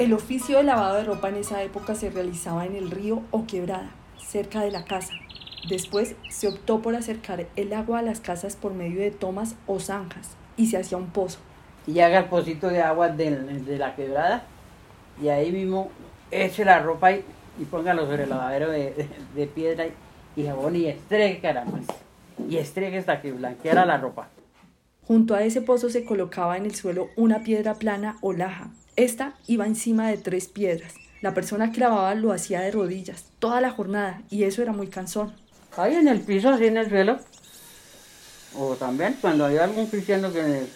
El oficio de lavado de ropa en esa época se realizaba en el río o quebrada, cerca de la casa. Después se optó por acercar el agua a las casas por medio de tomas o zanjas y se hacía un pozo. Y haga el pocito de agua de, de la quebrada y ahí mismo eche la ropa y, y póngalo sobre el lavadero de, de- de piedra y, y jabón y estregue caramba. Y estregue hasta que blanqueara la ropa. Junto a ese pozo se colocaba en el suelo una piedra plana o laja. Esta iba encima de tres piedras. La persona que lavaba lo hacía de rodillas toda la jornada y eso era muy cansón. Ahí en el piso, así en el suelo. O también cuando había algún cristiano que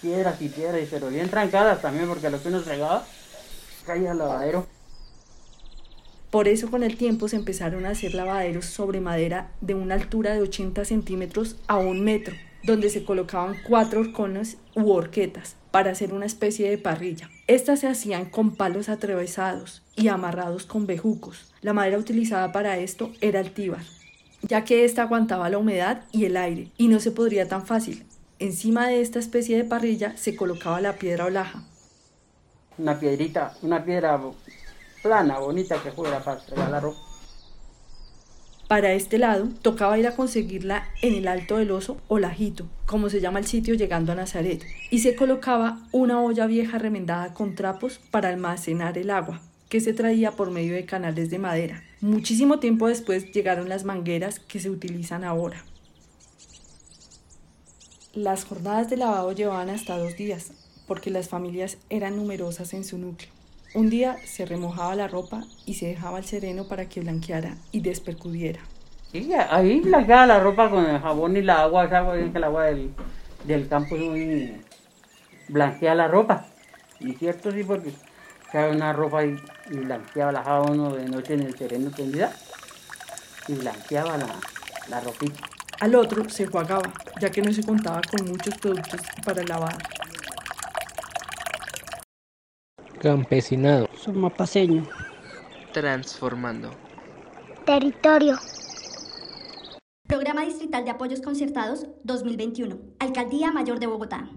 piedras y piedras, y pero bien trancadas también, porque lo que uno regaba caía al lavadero. Por eso con el tiempo se empezaron a hacer lavaderos sobre madera de una altura de 80 centímetros a un metro, donde se colocaban cuatro horcones u horquetas para hacer una especie de parrilla. Estas se hacían con palos atravesados y amarrados con bejucos. La madera utilizada para esto era el tíbar, ya que ésta aguantaba la humedad y el aire, y no se podría tan fácil. Encima de esta especie de parrilla se colocaba la piedra o laja, Una piedrita, una piedra plana, bonita que fuera para estregar la ropa. Para este lado, tocaba ir a conseguirla en el Alto del Oso o Lajito, como se llama el sitio llegando a Nazaret, y se colocaba una olla vieja remendada con trapos para almacenar el agua, que se traía por medio de canales de madera. Muchísimo tiempo después llegaron las mangueras que se utilizan ahora. Las jornadas de lavado llevaban hasta dos días, porque las familias eran numerosas en su núcleo. Un día se remojaba la ropa y se dejaba al sereno para que blanqueara y despercudiera. Y ahí blanqueaba la ropa con el jabón y la agua, esa agua, el agua del, del campo es muy blanquea la ropa. Y cierto sí, porque cae una ropa y, y blanqueaba la jabón de noche en el sereno tendida y blanqueaba la, la ropita. Al otro se enjuagaba, ya que no se contaba con muchos productos para lavar. Campesinado. Sumapaseño. Transformando. Territorio. Programa Distrital de Apoyos Concertados 2021. Alcaldía Mayor de Bogotá.